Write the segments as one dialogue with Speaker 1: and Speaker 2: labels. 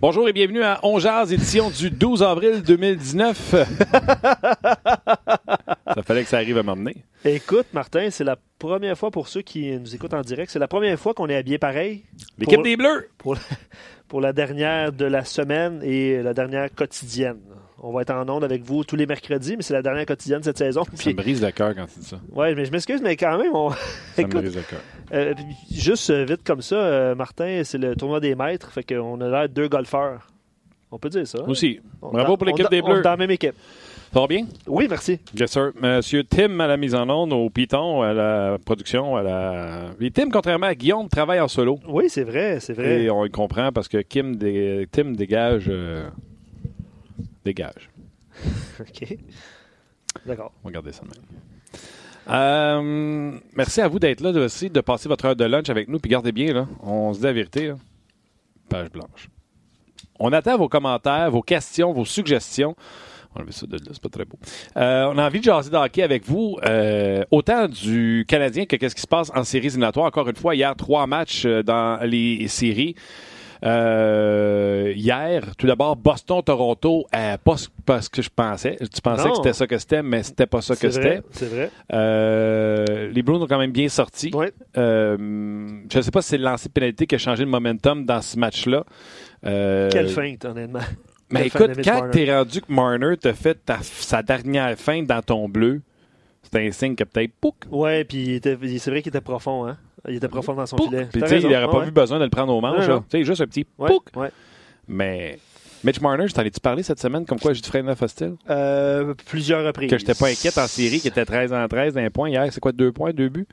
Speaker 1: Bonjour et bienvenue à On Jazz, édition du 12 avril 2019. ça fallait que ça arrive à m'emmener.
Speaker 2: Écoute, Martin, c'est la première fois pour ceux qui nous écoutent en direct, c'est la première fois qu'on est habillé pareil.
Speaker 1: L'équipe des Bleus.
Speaker 2: Pour, pour la dernière de la semaine et la dernière quotidienne. On va être en onde avec vous tous les mercredis, mais c'est la dernière quotidienne cette saison.
Speaker 1: Ça
Speaker 2: Puis,
Speaker 1: me brise le cœur quand tu dis ça.
Speaker 2: ouais, mais je m'excuse, mais quand même, on...
Speaker 1: Ça me brise le cœur.
Speaker 2: euh, juste euh, vite comme ça, euh, Martin, c'est le tournoi des maîtres, fait qu'on a l'air de deux golfeurs. On peut dire ça.
Speaker 1: Aussi.
Speaker 2: On-
Speaker 1: Bravo pour l'équipe des
Speaker 2: On est
Speaker 1: Bleus.
Speaker 2: dans la même équipe.
Speaker 1: Ça va bien?
Speaker 2: Oui, merci.
Speaker 1: Yes, sir. Monsieur Tim à la mise en onde, au Python, à la production, à la. Et Tim, contrairement à Guillaume, travaille en solo.
Speaker 2: Oui, c'est vrai, c'est vrai.
Speaker 1: Et on le comprend parce que Kim dé- Tim dégage. euh, Dégage.
Speaker 2: OK. D'accord.
Speaker 1: On va garder ça de même. Euh, merci à vous d'être là aussi, de passer votre heure de lunch avec nous. Puis gardez bien, là, on se dit la vérité. là. Page blanche. On attend vos commentaires, vos questions, vos suggestions. On avait ça de là, c'est pas très beau. Euh, on a envie de jaser de hockey avec vous, euh, autant du Canadien que qu'est-ce qui se passe en séries éliminatoires. Encore une fois, hier, trois matchs dans les séries. Euh, hier, tout d'abord, Boston-Toronto, euh, pas, ce- pas ce que je pensais. Tu pensais
Speaker 2: Non.
Speaker 1: que c'était ça que c'était, mais c'était pas ça que c'était.
Speaker 2: c'est vrai.
Speaker 1: Euh, les Bruins ont quand même bien sorti.
Speaker 2: Ouais.
Speaker 1: Je ne sais pas si c'est le lancer de pénalité qui a changé le momentum dans ce match-là.
Speaker 2: Quelle feinte, honnêtement.
Speaker 1: Mais écoute, quand t'es rendu que Marner te fait ta- sa dernière feinte dans ton bleu, c'est un signe que peut-être pouc,
Speaker 2: Ouais, puis c'est vrai qu'il était profond, hein. Il était profond dans son
Speaker 1: pouc.
Speaker 2: filet.
Speaker 1: Puis
Speaker 2: T'as
Speaker 1: tu sais, il n'aurait pas
Speaker 2: ouais.
Speaker 1: vu besoin de le prendre au manche.
Speaker 2: Non,
Speaker 1: là.
Speaker 2: non.
Speaker 1: Tu sais, juste un petit
Speaker 2: Ouais,
Speaker 1: pouc.
Speaker 2: ouais.
Speaker 1: Mais Mitch Marner, je t'en ai-tu parlé cette semaine comme quoi j'ai du neuf hostile?
Speaker 2: Euh, plusieurs reprises.
Speaker 1: Que j'étais pas inquiète en série, qui était 13 en 13 d'un point. Hier, c'est quoi, deux points, deux buts?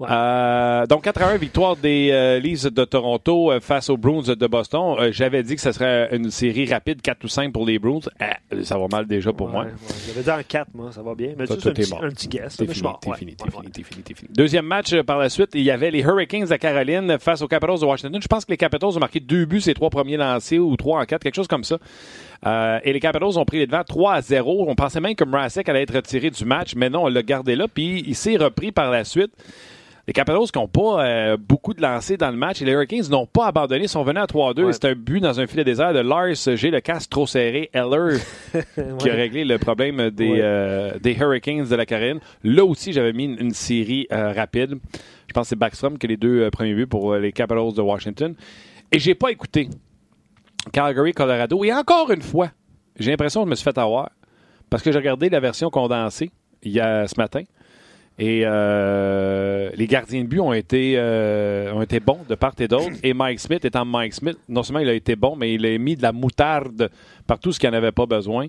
Speaker 2: Ouais.
Speaker 1: Euh, donc 4 1 victoire des euh, Leafs de Toronto euh, face aux Bruins de Boston. Euh, J'avais dit que ce serait une série rapide 4 ou 5 pour les Bruins. Ah, ça va mal déjà pour
Speaker 2: Ouais,
Speaker 1: moi.
Speaker 2: ouais. J'avais dit en 4, moi, ça va bien. Mais
Speaker 1: Toi,
Speaker 2: tu
Speaker 1: toi,
Speaker 2: sais, c'est un, un petit guess.
Speaker 1: T'es fini, t'es fini, t'es fini, t'es fini. Deuxième match euh, par la suite, il y avait les Hurricanes de Caroline face aux Capitals de Washington. Je pense que les Capitals ont marqué deux buts ces trois premiers lancés ou trois en quatre, quelque chose comme ça. Euh, et les Capitals ont pris les devants 3 à 0. On pensait même que Mrazek allait être retiré du match, mais non, on l'a gardé là. Puis il s'est repris par la suite. Les Capitals qui n'ont pas euh, beaucoup de lancers dans le match et les Hurricanes n'ont pas abandonné, sont venus à 3-2.
Speaker 2: Ouais.
Speaker 1: C'est un but dans un filet désert de Lars G. Le casque trop serré. Heller qui a réglé le problème des,
Speaker 2: Ouais.
Speaker 1: euh, des Hurricanes de la Caroline. Là aussi, j'avais mis une, une série euh, rapide. Je pense que c'est Backstrom qui a les deux premiers buts pour les Capitals de Washington. Et j'ai pas écouté Calgary, Colorado. Et encore une fois, j'ai l'impression que je me suis fait avoir parce que j'ai regardé la version condensée il y a ce matin. Et euh, les gardiens de but ont été, euh, ont été bons de part et d'autre. Et Mike Smith étant Mike Smith, non seulement il a été bon, mais il a mis de la moutarde partout ce qu'il n'en avait pas besoin.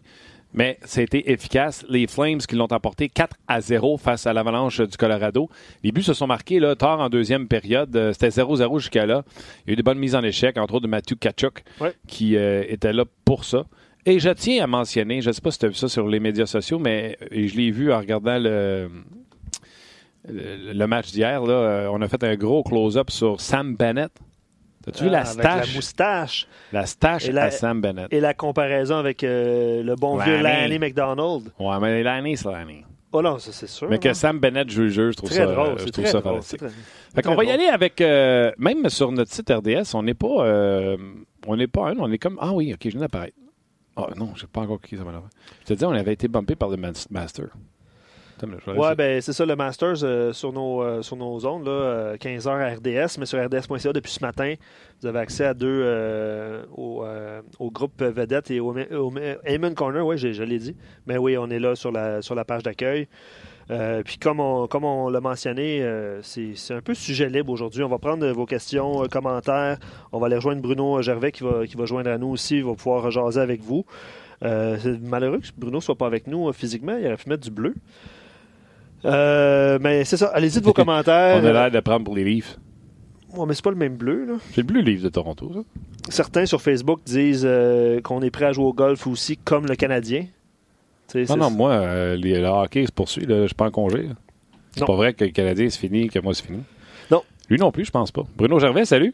Speaker 1: Mais c'était efficace. Les Flames qui l'ont emporté 4 à 0 face à l'Avalanche du Colorado. Les buts se sont marqués là, tard en deuxième période. Euh, C'était 0-0 jusqu'à là. Il y a eu des bonnes mises en échec, entre autres de Matthew Kachuk,
Speaker 2: Ouais.
Speaker 1: qui euh, était là pour ça. Et je tiens à mentionner, je ne sais pas si tu as vu ça sur les médias sociaux, mais je l'ai vu en regardant le, le, match d'hier. là. Euh, On a fait un gros close-up sur Sam Bennett. As-tu vu
Speaker 2: Ah,
Speaker 1: la
Speaker 2: avec
Speaker 1: stache?
Speaker 2: La moustache.
Speaker 1: La stache
Speaker 2: la-
Speaker 1: à Sam Bennett.
Speaker 2: Et la comparaison avec euh, le bon vieux
Speaker 1: Lanny.
Speaker 2: Lanny McDonald.
Speaker 1: Ouais, mais l'année, c'est l'année.
Speaker 2: Oh non, ça c'est sûr.
Speaker 1: Mais que
Speaker 2: hein.
Speaker 1: Sam Bennett joue le jeu, je trouve
Speaker 2: Très
Speaker 1: ça,
Speaker 2: drôle,
Speaker 1: je trouve
Speaker 2: très
Speaker 1: ça
Speaker 2: drôle.
Speaker 1: fantastique.
Speaker 2: très-
Speaker 1: Fait qu'on
Speaker 2: très
Speaker 1: va y aller avec, euh, même sur notre site RDS, on n'est pas, euh, on n'est pas un, on est comme, ah oui, ok, je viens d'apparaître. Ah non, j'ai pas encore cliqué ça va Je te dis, on avait été bumpé par le mas- Master.
Speaker 2: Ouais, ben c'est ça, le Masters euh, sur, nos, euh, sur nos ondes, là, euh, 15h à RDS, mais sur RDS.ca depuis ce matin, vous avez accès à deux, euh, au, euh, au groupe Vedette et au, au Amen Corner, oui, je, l'ai dit. Mais oui, on est là sur la, sur la page d'accueil. Euh, puis comme on, comme on l'a mentionné, euh, c'est c'est un peu sujet libre aujourd'hui. On va prendre vos questions, euh, commentaires. On va aller rejoindre Bruno Gervais qui va, qui va joindre à nous aussi. Il va pouvoir jaser avec vous. Euh, c'est malheureux que Bruno ne soit pas avec nous euh, physiquement. Il aurait pu mettre du bleu. Euh, mais c'est ça. Allez-y de vos commentaires.
Speaker 1: on a l'air de prendre pour les Leafs.
Speaker 2: Ouais, mais c'est pas le même bleu. Là.
Speaker 1: C'est le bleu Leafs de Toronto, ça.
Speaker 2: Certains sur Facebook disent euh, qu'on est prêt à jouer au golf aussi comme le Canadien.
Speaker 1: Non, non, moi, euh, les- le hockey se poursuit, là, je suis pas en congé. là. C'est
Speaker 2: Non.
Speaker 1: pas vrai que le Canadien c'est fini, que moi c'est fini.
Speaker 2: Non.
Speaker 1: Lui non plus, je pense pas. Bruno Gervais, salut.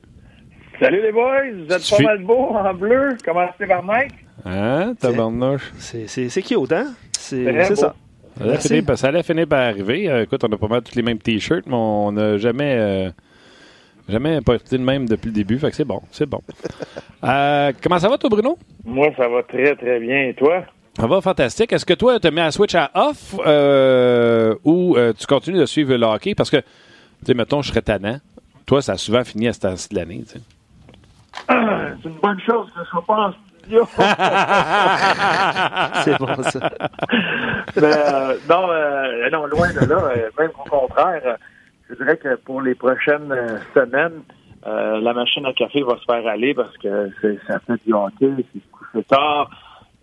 Speaker 3: Salut les boys, vous êtes
Speaker 1: Suffit.
Speaker 3: pas mal beaux en bleu. Commencez par Mike.
Speaker 1: Hein, tabarnouche?
Speaker 2: c'est, c'est, c'est cute, hein? C'est,
Speaker 3: Très
Speaker 2: c'est
Speaker 3: beau.
Speaker 2: ça.
Speaker 1: Ça allait, finir, par- ça allait finir par arriver. Euh, écoute, on a pas mal tous les mêmes t-shirts, mais on n'a jamais, euh, Jamais pas été le même depuis le début, fait que c'est bon, c'est bon. Euh, comment ça va, toi, Bruno?
Speaker 3: Moi, ça va très, très bien. Et toi?
Speaker 1: Ça va fantastique. Est-ce que toi, tu as mis un switch à off euh, ou euh, tu continues de suivre le hockey? Parce que, tu sais, mettons, je serais tannant. Toi, ça a souvent fini à cette tu sais.
Speaker 3: C'est une bonne chose que je sois pas en studio.
Speaker 2: C'est bon, ça.
Speaker 3: Mais, euh, non, euh, non, loin de là. euh, même au contraire, je dirais que pour les prochaines euh, semaines, euh, la machine à café va se faire aller parce que c'est, ça fait du hockey, c'est se coucher tard.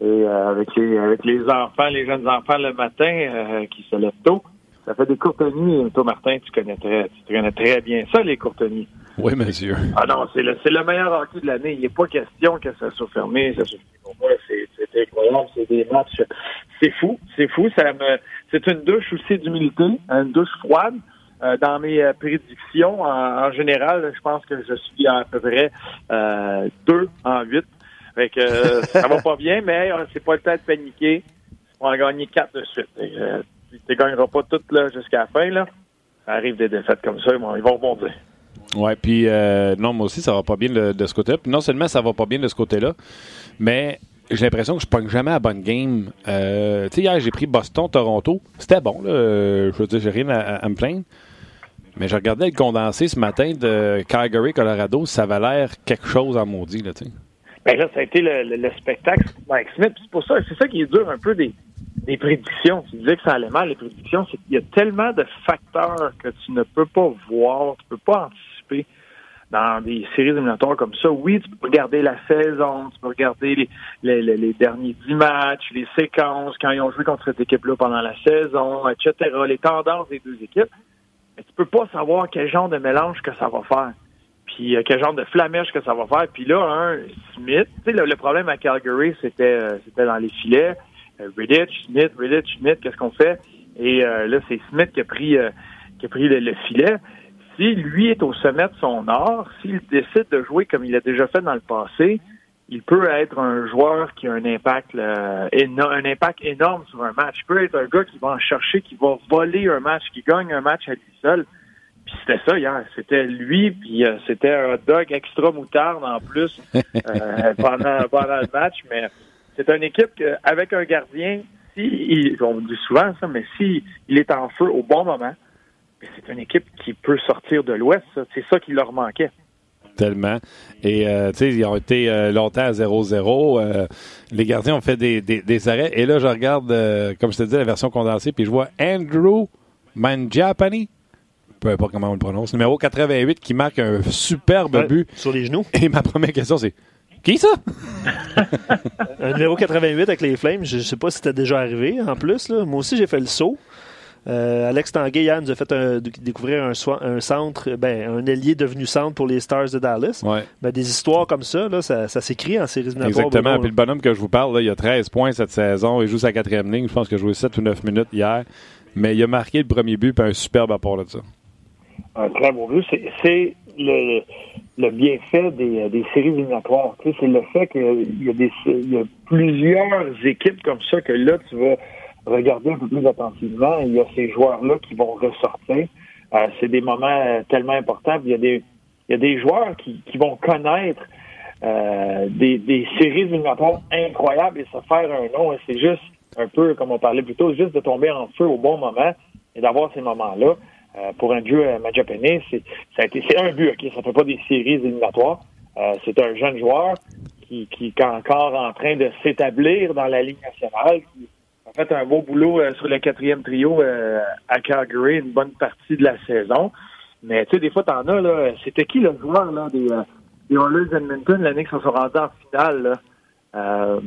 Speaker 3: Et euh, avec les avec les enfants, les jeunes enfants le matin euh, qui se lèvent tôt, ça fait des courtes nuits. Toi, Martin, tu connais très, tu connais très bien ça, les courtes nuits.
Speaker 1: Oui, monsieur.
Speaker 3: Ah non, c'est le, c'est le meilleur hockey de l'année. Il n'est pas question que ça soit fermé. Ça soit Pour moi, c'est, c'est incroyable. C'est des matchs. C'est fou. C'est fou. Ça me, c'est une douche aussi d'humilité, une douche froide. Euh, dans mes euh, prédictions, en, en général, je pense que je suis à peu près euh, deux en huit. Fait que euh, ça va pas bien, mais euh, c'est pas le temps de paniquer. On va en gagner quatre de suite. Tu ne gagneras pas toutes là, jusqu'à la fin. Là. Ça arrive des défaites comme ça, ils vont, ils vont rebondir.
Speaker 1: Ouais, puis euh, non, moi aussi, ça va pas bien de, de ce côté-là. Non seulement ça va pas bien de ce côté-là, mais j'ai l'impression que je pogne jamais à bonne game. Euh, tu sais, hier, j'ai pris Boston-Toronto. C'était bon, là. Euh, Je veux dire, j'ai rien à, à me plaindre. Mais je regardais le condensé ce matin de Calgary, Colorado. Ça avait l'air quelque chose en maudit, là, tu sais.
Speaker 3: Ben là, ça a été le, le- le spectacle Mike Smith. C'est pour ça, c'est ça qui est dur un peu des, des prédictions. Tu disais que ça allait mal, les prédictions, c'est qu'il y a tellement de facteurs que tu ne peux pas voir, tu peux pas anticiper dans des séries éliminatoires comme ça. Oui, tu peux regarder la saison, tu peux regarder les, les, les- derniers dix matchs, les séquences, quand ils ont joué contre cette équipe-là pendant la saison, etc., les tendances des deux équipes. Mais tu peux pas savoir quel genre de mélange que ça va faire puis euh, quel genre de flamèche que ça va faire. Puis là, un Smith, tu sais, le, le problème à Calgary, c'était euh, c'était dans les filets. Euh, Redditch, Smith, Redditch, Smith, qu'est-ce qu'on fait? Et euh, là, c'est Smith qui a pris euh, qui a pris le, le filet. Si lui est au sommet de son art, s'il décide de jouer comme il a déjà fait dans le passé, il peut être un joueur qui a un impact éno- un impact énorme sur un match. Il peut être un gars qui va en chercher, qui va voler un match, qui gagne un match à lui seul. Puis c'était ça hier. C'était lui, puis euh, c'était un hot dog extra moutarde en plus euh, pendant, pendant le match. Mais c'est une équipe que, avec un gardien, si il- on dit souvent ça, mais si il est en feu au bon moment, c'est une équipe qui peut sortir de l'Ouest. ça. C'est ça qui leur manquait.
Speaker 1: Tellement. Et, euh, tu sais, ils ont été euh, longtemps à 0-0. Euh, les gardiens ont fait des, des- des arrêts. Et là, je regarde, euh, comme je te dis, la version condensée, puis je vois Andrew Mangiapane, peu importe comment on le prononce, numéro 88, qui marque un superbe
Speaker 2: Ouais,
Speaker 1: but.
Speaker 2: Sur les genoux.
Speaker 1: Et ma première question, c'est qui ça?
Speaker 2: Un numéro 88 avec les Flames, je ne sais pas si c'était déjà arrivé en plus. Là. Moi aussi, j'ai fait le saut. Euh, Alex Tanguay, hier, nous a fait un- découvrir un, centre, ben, un ailier devenu centre pour les Stars de Dallas.
Speaker 1: Ouais.
Speaker 2: Ben, des histoires comme ça, là, ça, ça s'écrit en séries éliminatoires.
Speaker 1: Exactement.
Speaker 2: Bruno,
Speaker 1: Puis le bonhomme que je vous parle, là, il a 13 points cette saison. Il joue sa quatrième ligne. Je pense qu'il a joué 7 ou 9 minutes hier. Mais il a marqué le premier but, puis un superbe apport de ça.
Speaker 3: un très beau but. C'est le, le bienfait des, des séries éliminatoires. Tu sais, c'est le fait qu'il y, a des- il y a plusieurs équipes comme ça que là, tu vas regarder un peu plus attentivement. Il y a ces joueurs-là qui vont ressortir. Euh, c'est des moments euh, tellement importants. Il y a des, il y a des joueurs qui, qui vont connaître euh, des, des séries éliminatoires incroyables et se faire un nom. C'est juste un peu, comme on parlait plus tôt, juste de tomber en feu au bon moment et d'avoir ces moments-là. Euh, pour un jeu à Majapane, c'est ça a été c'est un but, ok, ça fait pas des séries éliminatoires. Euh, c'est un jeune joueur qui, qui est encore en train de s'établir dans la Ligue nationale, qui a fait un beau boulot euh, sur le quatrième trio euh, à Calgary une bonne partie de la saison. Mais tu sais, des fois, t'en as, là. C'était qui le joueur là, des, euh, des Oilers Edmonton l'année qu'ils se sont rendus en finale? Là?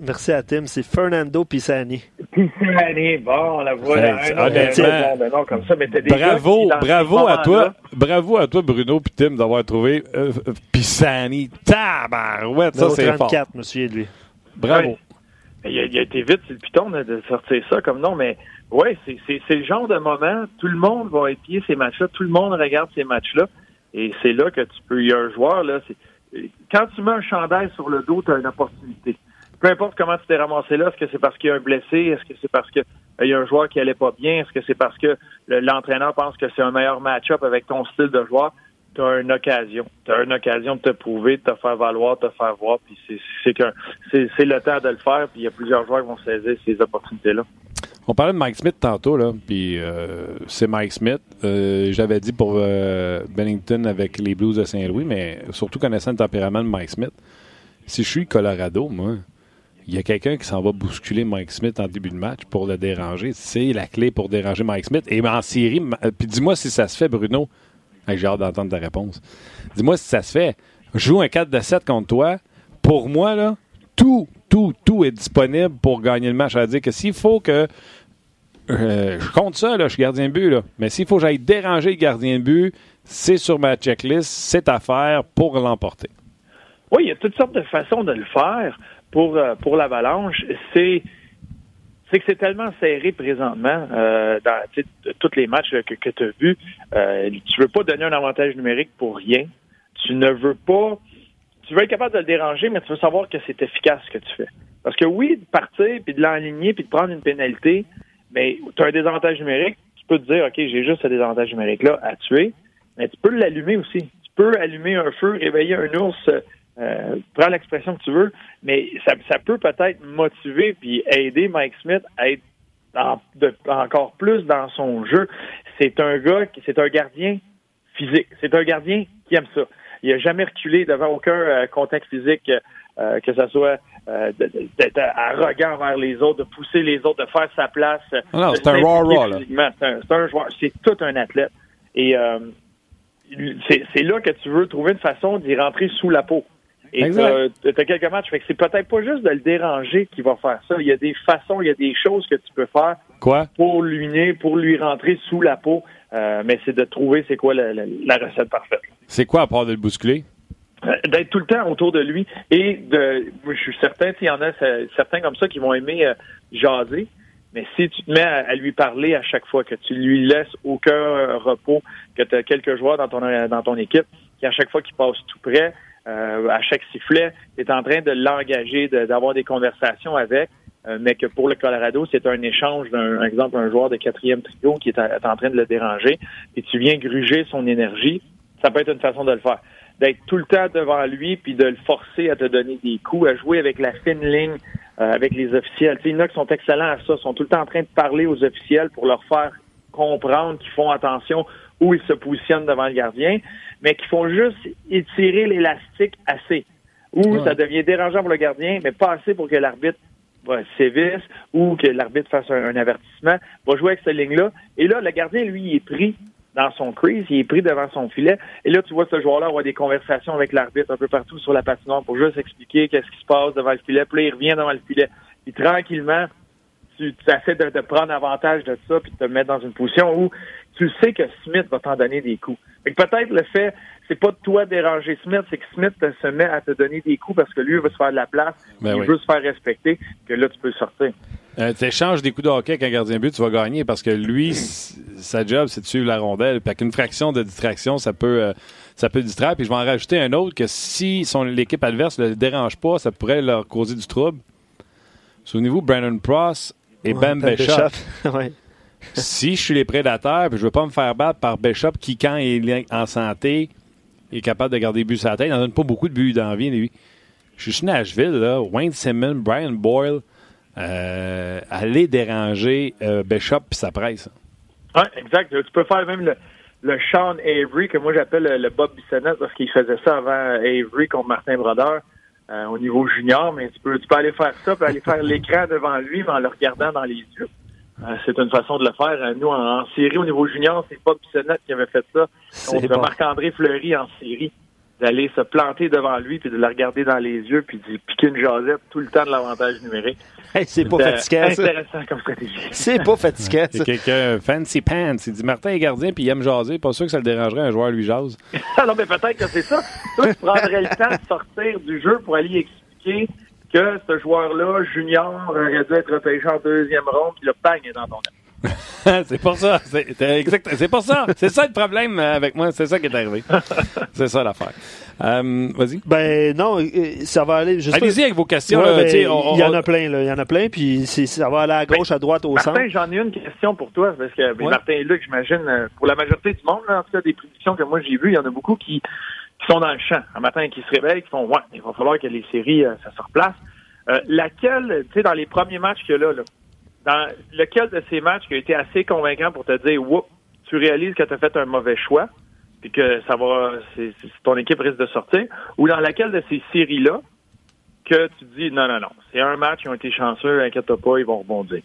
Speaker 2: Merci à Tim. C'est Fernando Pisani.
Speaker 3: Pisani, bon, on la voit là,
Speaker 1: Hey,
Speaker 3: un nom,
Speaker 1: honnêtement,
Speaker 3: comme ça, mais
Speaker 1: Bravo, bravo à toi. Bravo à toi, Bruno puis Tim, d'avoir trouvé euh, euh, Pisani. Tabarouette, ça c'est fort.
Speaker 2: 34, me souviens de lui.
Speaker 1: Bravo.
Speaker 3: Ouais. Il a, il a été vite, c'est le piton de sortir ça comme nom, mais ouais, c'est, le genre de moment, tout le monde va épier ces matchs-là, tout le monde regarde ces matchs-là, et c'est là que tu peux, il y a un joueur, là, c'est, quand tu mets un chandail sur le dos, tu as une opportunité. Peu importe comment tu t'es ramassé là, est-ce que c'est parce qu'il y a un blessé, est-ce que c'est parce que il y a un joueur qui allait pas bien? Est-ce que c'est parce que l'entraîneur pense que c'est un meilleur match-up avec ton style de joueur? Tu as une occasion. Tu as une occasion de te prouver, de te faire valoir, de te faire voir. Puis c'est c'est le temps de le faire. Puis il y a plusieurs joueurs qui vont saisir ces opportunités-là.
Speaker 1: On parlait de Mike Smith tantôt, là, puis euh, c'est Mike Smith. Euh, j'avais dit pour euh, Bennington avec les Blues de Saint-Louis, mais surtout connaissant le tempérament de Mike Smith, si je suis Colorado, moi, il y a quelqu'un qui s'en va bousculer Mike Smith en début de match pour le déranger. C'est la clé pour déranger Mike Smith. Et en série, puis dis-moi si ça se fait, Bruno. J'ai hâte d'entendre ta réponse. Dis-moi si ça se fait. Joue un 4 de 7 contre toi. Pour moi, là, tout, tout, tout est disponible pour gagner le match. C'est-à-dire que s'il faut que. Euh, je compte ça, là, je suis gardien de but, là. mais s'il faut que j'aille déranger le gardien de but, c'est sur ma checklist, c'est à faire pour l'emporter.
Speaker 3: Oui, il y a toutes sortes de façons de le faire pour, euh, pour l'Avalanche. C'est c'est que c'est tellement serré présentement euh, dans tous les matchs que, que tu as vus. Euh, tu veux pas donner un avantage numérique pour rien. Tu ne veux pas tu veux être capable de le déranger, mais tu veux savoir que c'est efficace ce que tu fais. Parce que oui, de partir, puis de l'enligner, puis de prendre une pénalité, mais tu as un désavantage numérique, tu peux te dire, OK, j'ai juste ce désavantage numérique-là à tuer, mais tu peux l'allumer aussi. Tu peux allumer un feu, réveiller un ours, euh, prends l'expression que tu veux, mais ça, ça peut peut-être motiver puis aider Mike Smith à être encore plus dans son jeu. C'est un gars, qui c'est un gardien physique. C'est un gardien qui aime ça. Il n'a jamais reculé devant aucun euh, contact physique, euh, que ce soit euh, d'être arrogant envers les autres, de pousser les autres, de faire sa place.
Speaker 1: Non, c'est un raw raw,
Speaker 3: C'est un, joueur, c'est tout un athlète. Et c'est là que tu veux trouver une façon d'y rentrer sous la peau. Et tu as quelques matchs, fait que c'est peut-être pas juste de le déranger qui va faire ça. Il y a des façons, il y a des choses que tu peux faire
Speaker 1: Quoi?
Speaker 3: pour lui pour lui rentrer sous la peau. Euh, mais c'est de trouver c'est quoi la, recette parfaite.
Speaker 1: C'est quoi à part de le bousculer?
Speaker 3: Euh, d'être tout le temps autour de lui et de je suis certain qu'il y en a certains comme ça qui vont aimer euh, jaser mais si tu te mets à, lui parler à chaque fois que tu lui laisses aucun repos que tu as quelques joueurs dans ton dans ton équipe qui à chaque fois qu'ils passent tout près à chaque sifflet tu es en train de l'engager d'avoir des conversations avec euh, mais que pour le Colorado, c'est un échange d'un exemple un joueur de quatrième trio qui est, en train de le déranger, et tu viens gruger son énergie, ça peut être une façon de le faire. D'être tout le temps devant lui, puis de le forcer à te donner des coups, à jouer avec la fine ligne euh, avec les officiels. Tu sais, il y en a qui sont excellents à ça, sont tout le temps en train de parler aux officiels pour leur faire comprendre qu'ils font attention où ils se positionnent devant le gardien, mais qui font juste étirer l'élastique assez. Où ça devient dérangeant pour le gardien, mais pas assez pour que l'arbitre va sévice ou que l'arbitre fasse un, avertissement, va jouer avec cette ligne-là. Et là, le gardien, lui, il est pris dans son crease, il est pris devant son filet. Et là, tu vois ce joueur-là avoir des conversations avec l'arbitre un peu partout sur la patinoire pour juste expliquer qu'est-ce qui se passe devant le filet. Puis là, il revient devant le filet. Puis tranquillement, tu, essaies de, prendre avantage de ça puis de te mettre dans une position où tu sais que Smith va t'en donner des coups. peut-être le fait c'est pas de toi déranger Smith, c'est que Smith se met à te donner des coups parce que lui il veut se faire de la place, ben il veut se faire respecter, que là tu peux sortir.
Speaker 1: Euh, tu échanges des coups de hockey avec un gardien de but, tu vas gagner parce que lui, sa job, c'est de suivre la rondelle. Puis qu'une fraction de distraction, ça peut, euh, ça peut distraire. Puis je vais en rajouter un autre que si l'équipe adverse ne le dérange pas, ça pourrait leur causer du trouble. Souvenez-vous, Brandon Pross et Ben Bishop. si je suis les prédateurs, puis je veux pas me faire battre par Bishop qui, quand il est en santé, il est capable de garder buts sur la tête. Il n'en donne pas beaucoup de buts d'envie, lui. Je suis Nashville, là. Wayne Simmons, Brian Boyle, euh, aller déranger euh, Bishop puis sa presse.
Speaker 3: Oui, exact. Tu peux faire même le, Sean Avery, que moi j'appelle le, Bob Bissonnette, parce qu'il faisait ça avant Avery contre Martin Brodeur euh, au niveau junior, mais tu peux, tu peux aller faire ça, puis aller faire l'écran devant lui, en le regardant dans les yeux. Euh, c'est une façon de le faire. Euh, nous, en, série, au niveau junior, c'est pas Bissonnette qui avait fait ça. On bon. Marc-André Fleury en série. D'aller se planter devant lui, puis de le regarder dans les yeux, puis de piquer une jasette tout le temps de l'avantage numérique.
Speaker 2: c'est pas fatigant,
Speaker 3: ça. intéressant comme stratégie.
Speaker 2: C'est pas fatigant, ça.
Speaker 1: quelqu'un fancy pants. Il dit Martin est gardien, puis il aime jaser. Pas sûr que ça le dérangerait un joueur lui jase.
Speaker 3: non, mais peut-être que c'est ça. Toi, tu prendrais le temps de sortir du jeu pour aller expliquer que ce joueur-là, junior, aurait dû être repêché en deuxième ronde, puis le pagne est dans ton
Speaker 1: c'est pour ça. C'est exact. C'est pour ça. C'est ça le problème avec moi. C'est ça qui est arrivé. c'est ça l'affaire. Euh, Vas-y.
Speaker 2: Ben non, euh, ça va aller.
Speaker 1: Allez-y avec vos questions.
Speaker 2: Ouais, ben, il y en a plein. Là, il y en a plein. Puis ça va aller à gauche,
Speaker 3: ben,
Speaker 2: à droite, au
Speaker 3: Martin,
Speaker 2: centre.
Speaker 3: j'en ai une question pour toi parce que ben, Martin et Luc, j'imagine, euh, pour la majorité du monde, là, en tout cas des prédictions que moi j'ai vues, il y en a beaucoup qui, qui sont dans le champ. Un matin, qui se réveillent, qui font ouais, il va falloir que les séries euh, ça se replace. Euh, laquelle, tu sais, dans les premiers matchs qu'il y a là, là dans lequel de ces matchs qui a été assez convaincant pour te dire, Whoop, tu réalises que tu as fait un mauvais choix, puis que ça va, c'est, ton équipe risque de sortir, ou dans laquelle de ces séries-là que tu dis, non, non, non, c'est un match, ils ont été chanceux, inquiète pas, ils vont rebondir.